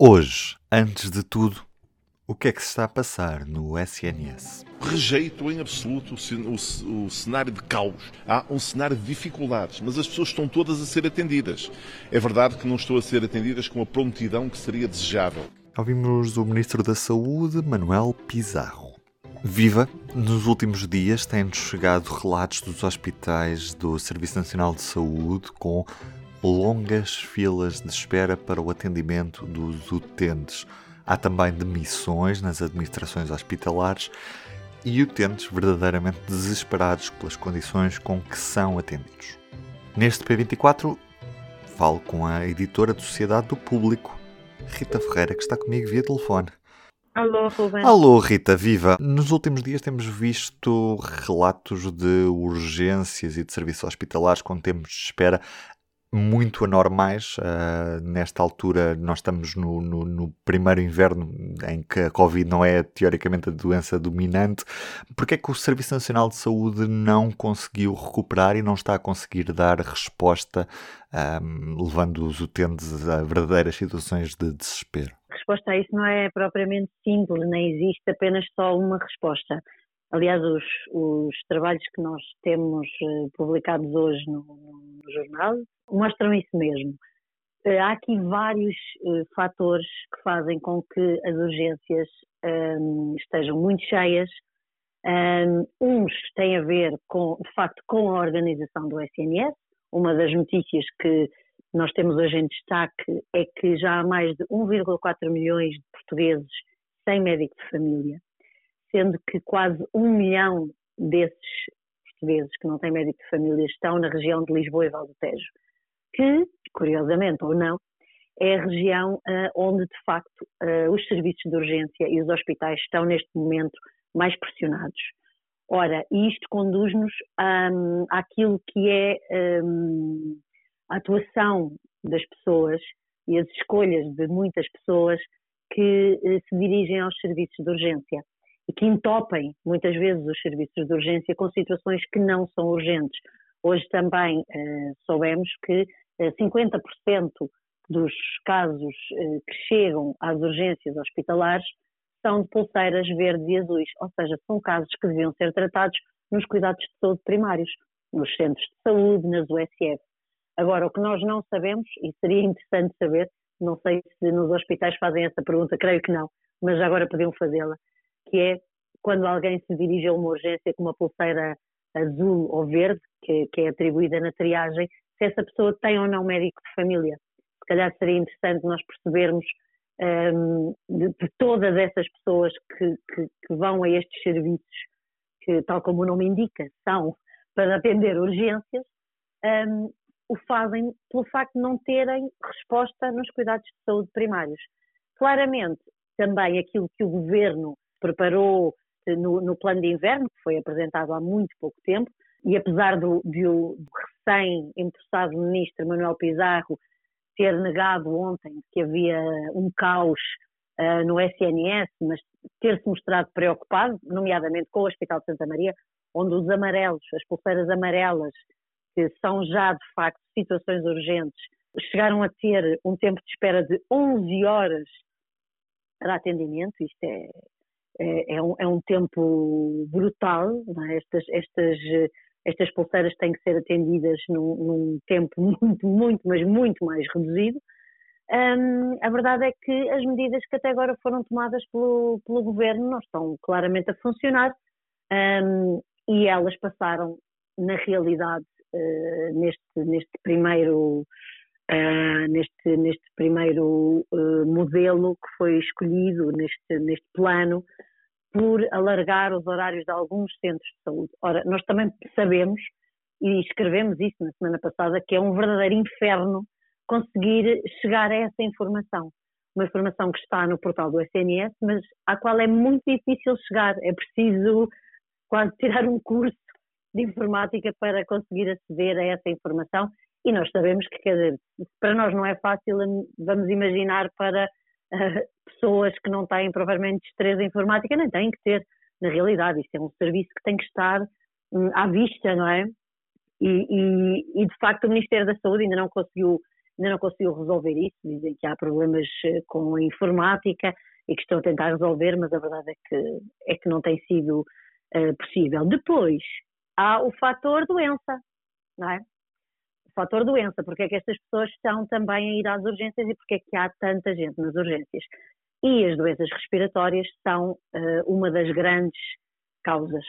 Hoje, antes de tudo, o que é que se está a passar no SNS? Rejeito em absoluto o, cenário de caos. Há um cenário de dificuldades, mas as pessoas estão todas a ser atendidas. É verdade que não estão a ser atendidas com a prontidão que seria desejável. Ouvimos o Ministro da Saúde, Manuel Pizarro. Viva! Nos últimos dias têm-nos chegado relatos dos hospitais do Serviço Nacional de Saúde com longas filas de espera para o atendimento dos utentes. Há também demissões nas administrações hospitalares e utentes verdadeiramente desesperados pelas condições com que são atendidos. Neste P24, falo com a editora de Sociedade do Público, Rita Ferreira, que está comigo via telefone. Alô, Ruben. Alô, Rita, viva! Nos últimos dias temos visto relatos de urgências e de serviços hospitalares com tempos de espera muito anormais. Uh, nesta altura, nós estamos no, no, no, primeiro inverno em que a Covid não é teoricamente a doença dominante. Porque é que o Serviço Nacional de Saúde não conseguiu recuperar e não está a conseguir dar resposta, um, levando os utentes a verdadeiras situações de desespero? A resposta a isso não é propriamente simples, nem existe apenas só uma resposta. Aliás, os, os trabalhos que nós temos uh, publicados hoje no, no jornal mostram isso mesmo. Uh, há aqui vários uh, fatores que fazem com que as urgências um, estejam muito cheias. Um, uns têm a ver, com, de facto, com a organização do SNS. Uma das notícias que nós temos hoje em destaque é que já há mais de 1,4 milhões de portugueses sem médico de família sendo que quase um milhão desses portugueses que não têm médico de família estão na região de Lisboa e Val do Tejo, que, curiosamente ou não, é a região uh, onde, de facto, uh, os serviços de urgência e os hospitais estão neste momento mais pressionados. Ora, isto conduz-nos um, àquilo que é um, a atuação das pessoas e as escolhas de muitas pessoas que uh, se dirigem aos serviços de urgência e que entopem muitas vezes os serviços de urgência com situações que não são urgentes. Hoje também eh, soubemos que eh, 50% dos casos eh, que chegam às urgências hospitalares são de pulseiras verdes e azuis, ou seja, são casos que deviam ser tratados nos cuidados de saúde primários, nos centros de saúde, nas USF. Agora, o que nós não sabemos, e seria interessante saber, não sei se nos hospitais fazem essa pergunta, creio que não, mas agora podiam fazê-la, que é quando alguém se dirige a uma urgência com uma pulseira azul ou verde, que, que é atribuída na triagem, se essa pessoa tem ou não médico de família. Se calhar seria interessante nós percebermos um, de, de, todas essas pessoas que, que, que, vão a estes serviços, que, tal como o nome indica, são para atender urgências, um, o fazem pelo facto de não terem resposta nos cuidados de saúde primários. Claramente, também aquilo que o governo preparou eh, no, no, plano de inverno, que foi apresentado há muito pouco tempo, e apesar do, do, do recém-empossado ministro Manuel Pizarro ter negado ontem que havia um caos uh, no SNS, mas ter-se mostrado preocupado, nomeadamente com o Hospital de Santa Maria, onde os amarelos, as pulseiras amarelas, que são já de facto situações urgentes, chegaram a ter um tempo de espera de 11 horas para atendimento, isto é, é, é, um, é um tempo brutal, é? estas, estas, estas pulseiras têm que ser atendidas num, num tempo muito, muito, mas muito mais reduzido. Um, a verdade é que as medidas que até agora foram tomadas pelo, pelo governo não estão claramente a funcionar um, e elas passaram, na realidade, uh, neste, neste primeiro uh, neste, neste primeiro uh, modelo que foi escolhido, neste, neste plano, por alargar os horários de alguns centros de saúde. Ora, nós também sabemos, e escrevemos isso na semana passada, que é um verdadeiro inferno conseguir chegar a essa informação. Uma informação que está no portal do SNS, mas à qual é muito difícil chegar. É preciso quase tirar um curso de informática para conseguir aceder a essa informação e nós sabemos que, quer dizer, para nós não é fácil, vamos imaginar para uh, pessoas que não têm provavelmente destreza informática, nem têm que ter, na realidade, isto é um serviço que tem que estar um, à vista, não é? E, e, e, de facto o Ministério da Saúde ainda não conseguiu ainda não conseguiu resolver isso. Dizem que há problemas eh, com a informática e que estão a tentar resolver, mas a verdade é que, é que não tem sido uh, possível. Depois, há o fator doença, não é? Fator doença, porque é que estas pessoas estão também a ir às urgências e porque é que há tanta gente nas urgências. E as doenças respiratórias são uh, uma das grandes causas.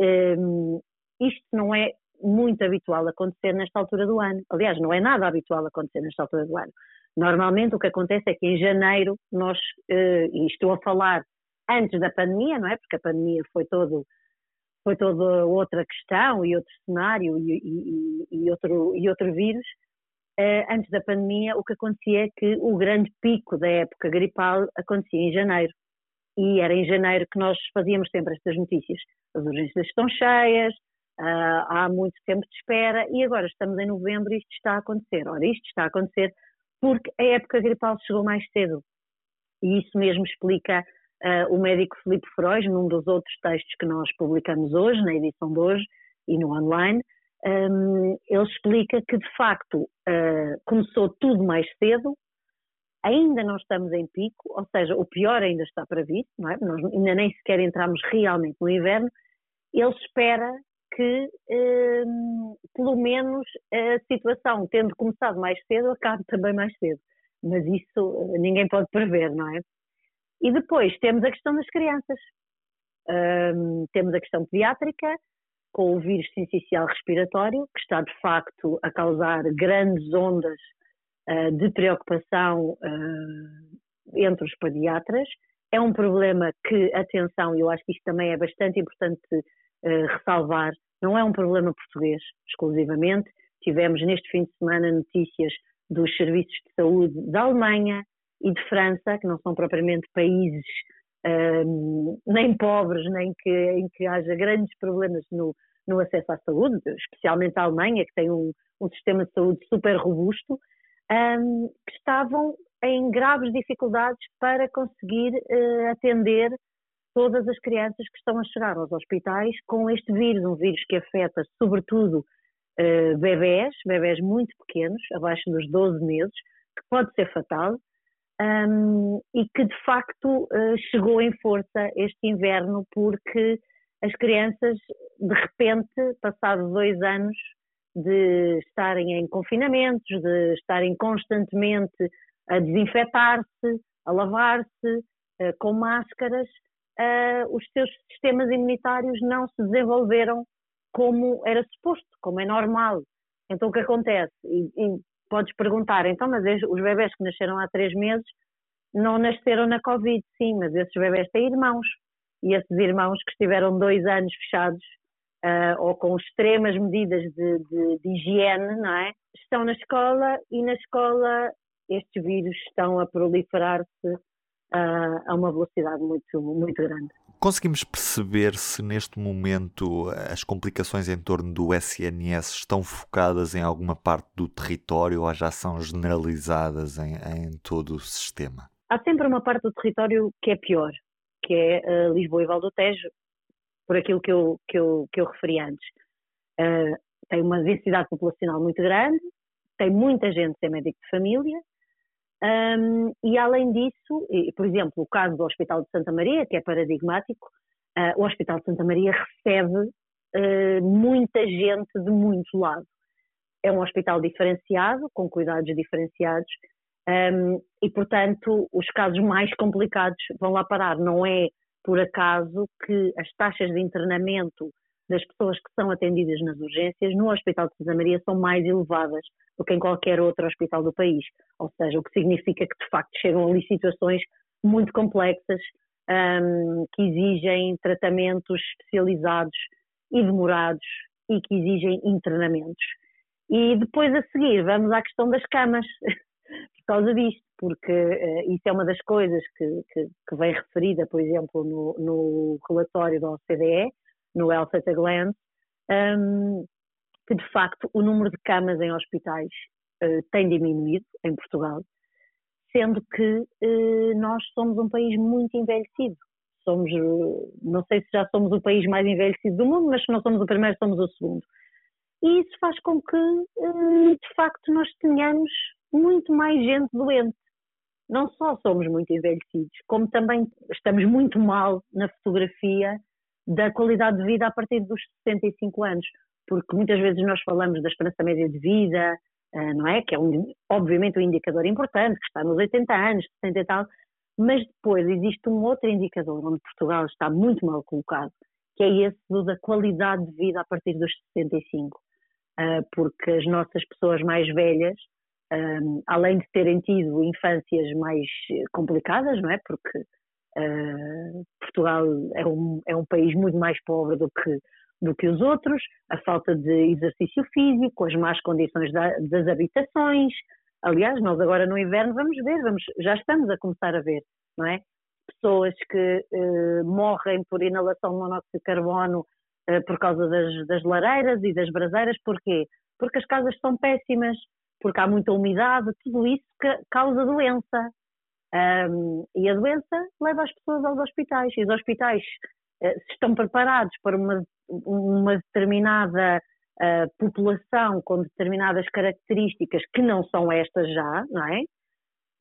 Um, ehm, isto não é muito habitual acontecer nesta altura do ano. Aliás, não é nada habitual acontecer nesta altura do ano. Normalmente o que acontece é que em janeiro nós, uh, e estou a falar antes da pandemia, não é? Porque a pandemia foi todo foi toda outra questão e outro cenário e, e, e outro, e outro vírus. Uh, antes da pandemia, o que acontecia é que o grande pico da época gripal acontecia em janeiro. E era em janeiro que nós fazíamos sempre estas notícias. As urgências estão cheias, uh, há muito tempo de espera e agora estamos em novembro e isto está a acontecer. Ora, isto está a acontecer porque a época gripal chegou mais cedo. E isso mesmo explica uh, o médico Filipe Feroz, num dos outros textos que nós publicamos hoje, na edição de hoje e no online, um, ele explica que de facto uh, começou tudo mais cedo, ainda não estamos em pico, ou seja, o pior ainda está para vir, não é? Nós ainda nem sequer entramos realmente no inverno. Ele espera que, um, pelo menos, a situação, tendo começado mais cedo, acabe também mais cedo. Mas isso ninguém pode prever, não é? E depois temos a questão das crianças. Um, temos a questão pediátrica, com o vírus sincicial respiratório, que está de facto a causar grandes ondas uh, de preocupação uh, entre os pediatras. É um problema que, atenção, eu acho que isto também é bastante importante uh, ressalvar, não é um problema português exclusivamente. Tivemos neste fim de semana notícias dos serviços de saúde da Alemanha, e de França, que não são propriamente países um, nem pobres, nem que, em que haja grandes problemas no, no acesso à saúde, especialmente a Alemanha, que tem um, um sistema de saúde super robusto, um, que estavam em graves dificuldades para conseguir uh, atender todas as crianças que estão a chegar aos hospitais com este vírus, um vírus que afeta sobretudo uh, bebés, bebés muito pequenos, abaixo dos 12 meses, que pode ser fatal, um, e que de facto uh, chegou em força este inverno porque as crianças, de repente, passados dois anos de estarem em confinamentos, de estarem constantemente a desinfetar-se, a lavar-se, uh, com máscaras, uh, os seus sistemas imunitários não se desenvolveram como era suposto, como é normal. Então o que acontece? E, e podes perguntar, então, mas os bebés que nasceram há três meses não nasceram na Covid, sim, mas esses bebés têm irmãos. E esses irmãos que estiveram dois anos fechados uh, ou com extremas medidas de, de, de higiene, não é? Estão na escola e na escola estes vírus estão a proliferar-se uh, a uma velocidade muito, muito grande. Conseguimos perceber se neste momento as complicações em torno do SNS estão focadas em alguma parte do território ou já são generalizadas em, em todo o sistema? Há sempre uma parte do território que é pior, que é uh, Lisboa e Valdotejo, por aquilo que eu, que eu, que eu referi antes. Uh, tem uma densidade populacional muito grande, tem muita gente sem médico de família, um, e além disso, por exemplo, o caso do Hospital de Santa Maria, que é paradigmático, uh, o Hospital de Santa Maria recebe uh, muita gente de muito lado. É um hospital diferenciado, com cuidados diferenciados, um, e portanto os casos mais complicados vão lá parar. Não é por acaso que as taxas de internamento das pessoas que são atendidas nas urgências no Hospital de Santa Maria são mais elevadas do que em qualquer outro hospital do país. Ou seja, o que significa que de facto chegam ali situações muito complexas um, que exigem tratamentos especializados e demorados e que exigem internamentos. E depois a seguir vamos à questão das camas, por causa disto, porque uh, isso é uma das coisas que, que, que vem referida, por exemplo, no, no relatório da OCDE, no Health at a Glance, um, que de facto o número de camas em hospitais uh, tem diminuído em Portugal, sendo que uh, nós somos um país muito envelhecido. Somos, uh, não sei se já somos o país mais envelhecido do mundo, mas se não somos o primeiro, somos o segundo. E isso faz com que, de facto, nós tenhamos muito mais gente doente. Não só somos muito envelhecidos, como também estamos muito mal na fotografia da qualidade de vida a partir dos 65 anos, porque muitas vezes nós falamos da esperança média de vida, eh, não é? Que é um, obviamente um indicador importante, que está nos 80 anos, 70 e tal, mas depois existe um outro indicador onde Portugal está muito mal colocado, que é esse do da qualidade de vida a partir dos 65. Uh, porque as nossas pessoas mais velhas, um, além de terem tido infâncias mais complicadas, não é? Porque uh, Portugal é um, é um país muito mais pobre do que, do que os outros, a falta de exercício físico, as más condições da, das habitações, Aliás, nós agora no inverno vamos ver, vamos, já estamos a começar a ver, não é? Pessoas que eh, morrem por inalação de monóxido de carbono eh, por causa das, das lareiras e das braseiras, porquê? Porque as casas são péssimas, porque há muita umidade, tudo isso causa doença. Um, e a doença leva as pessoas aos hospitais. E os hospitais, uh, se estão preparados para uma, uma determinada uh, população com determinadas características que não são estas já, não é?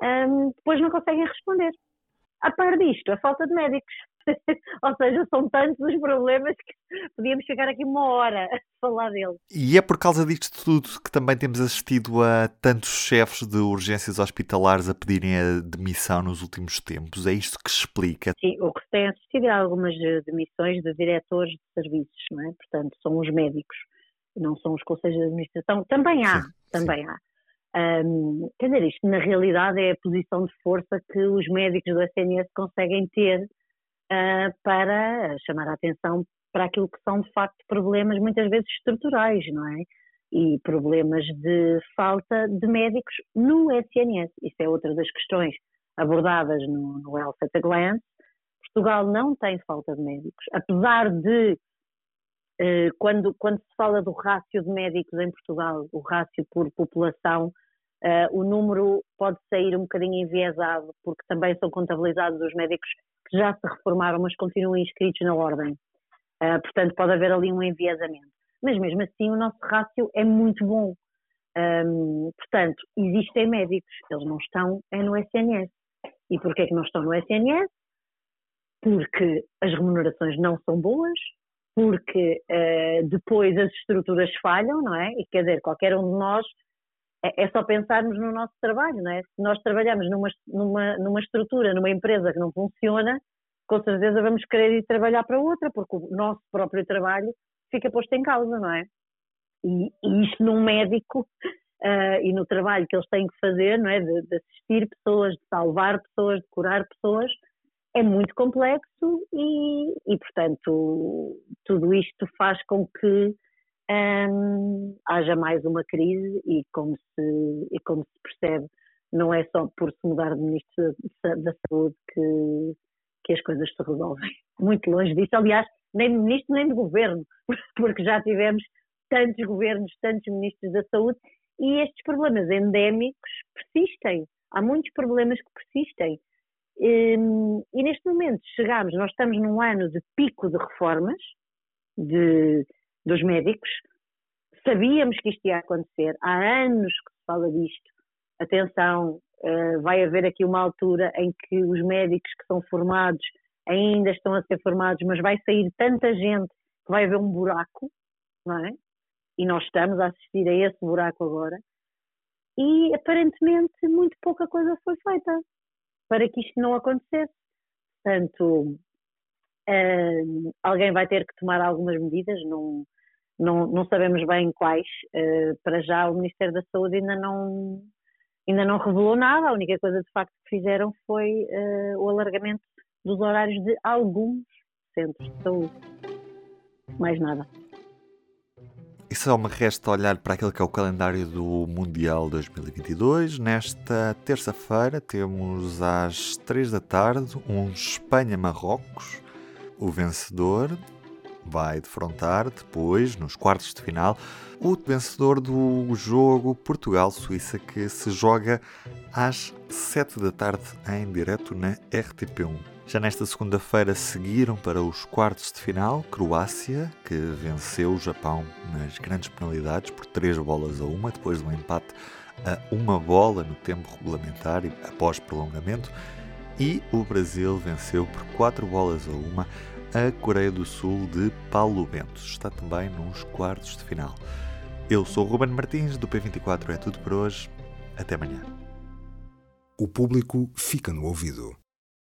Um, depois não conseguem responder. A par disto, a falta de médicos. Ou seja, são tantos os problemas que podíamos chegar aqui uma hora a falar deles. E é por causa disto tudo que também temos assistido a tantos chefes de urgências hospitalares a pedirem a demissão nos últimos tempos. É isto que explica? Sim, o que se tem assistido é algumas demissões de diretores de serviços, não é? Portanto, são os médicos não são os conselhos de administração, também há, sim, também sim. há. Um, quer dizer, isto na realidade é a posição de força que os médicos do SNS conseguem ter uh, para chamar a atenção para aquilo que são de facto problemas muitas vezes estruturais, não é? E problemas de falta de médicos no SNS. Isso é outra das questões abordadas no, no Health at a Glance. Portugal não tem falta de médicos, apesar de eh, quando, quando se fala do rácio de médicos em Portugal, o rácio por população, uh, o número pode sair um bocadinho enviesado, porque também são contabilizados os médicos que já se reformaram, mas continuam inscritos na ordem. Uh, portanto, pode haver ali um enviesamento. Mas mesmo assim, o nosso rácio é muito bom. Um, portanto, existem médicos, eles não estão é no SNS. E porquê é que não estão no SNS? Porque as remunerações não são boas, porque uh, depois as estruturas falham, não é? E quer dizer, qualquer um de nós é, é, só pensarmos no nosso trabalho, não é? Se nós trabalhamos numa, numa, numa estrutura, numa empresa que não funciona, com certeza vamos querer ir trabalhar para outra, porque o nosso próprio trabalho fica posto em causa, não é? E, e isto num médico uh, e no trabalho que eles têm que fazer, não é? De, de assistir pessoas, de salvar pessoas, de curar pessoas, é muito complexo e, e, portanto, tudo isto faz com que hum, haja mais uma crise e como, se, e como se percebe, não é só por se mudar de Ministro da Saúde que, que as coisas se resolvem. Muito longe disso. Aliás, nem de Ministro nem de Governo, porque já tivemos tantos governos, tantos Ministros da Saúde e estes problemas endémicos persistem. Há muitos problemas que persistem. E neste momento chegamos, nós estamos num ano de pico de reformas de, dos médicos, sabíamos que isto ia acontecer, há anos que se fala disto. Atenção, eh, vai haver aqui uma altura em que os médicos que são formados ainda estão a ser formados, mas vai sair tanta gente que vai haver um buraco, não é? E nós estamos a assistir a esse buraco agora. E aparentemente muito pouca coisa foi feita para que isto não acontecesse. Portanto, uh, alguém vai ter que tomar algumas medidas, não, não, não sabemos bem quais. Uh, para já o Ministério da Saúde ainda não, ainda não revelou nada, a única coisa de facto que fizeram foi uh, o alargamento dos horários de alguns centros de saúde. Mais nada. E só me resta olhar para aquele que é o calendário do Mundial 2022. Nesta terça-feira temos às 3 da tarde um Espanha-Marrocos. O vencedor vai defrontar depois, nos quartos de final, o vencedor do jogo Portugal-Suíça que se joga às 7 da tarde em direto na RTP1. Já nesta segunda-feira seguiram para os quartos de final Croácia, que venceu o Japão nas grandes penalidades por 3 bolas a uma, depois do empate a uma bola no tempo regulamentar após prolongamento e o Brasil venceu por 4 bolas a uma a Coreia do Sul de Paulo Bento. Está também nos quartos de final. Eu sou o Ruben Martins, do P24 é tudo por hoje. Até amanhã. O público fica no ouvido.